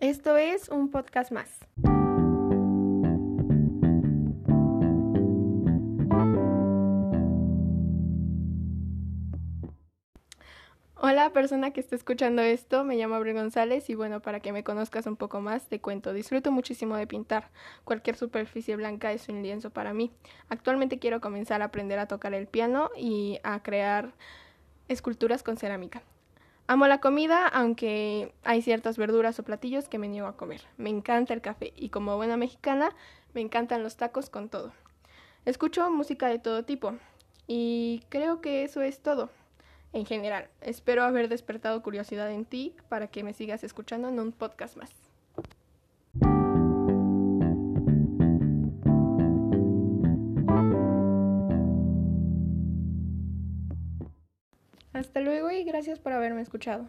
Esto es un podcast más. Hola persona que está escuchando esto, me llamo Abril González y bueno, para que me conozcas un poco más, te cuento, disfruto muchísimo de pintar. Cualquier superficie blanca es un lienzo para mí. Actualmente quiero comenzar a aprender a tocar el piano y a crear esculturas con cerámica. Amo la comida, aunque hay ciertas verduras o platillos que me niego a comer. Me encanta el café y como buena mexicana, me encantan los tacos con todo. Escucho música de todo tipo y creo que eso es todo en general. Espero haber despertado curiosidad en ti para que me sigas escuchando en un podcast más. Hasta luego y gracias por haberme escuchado.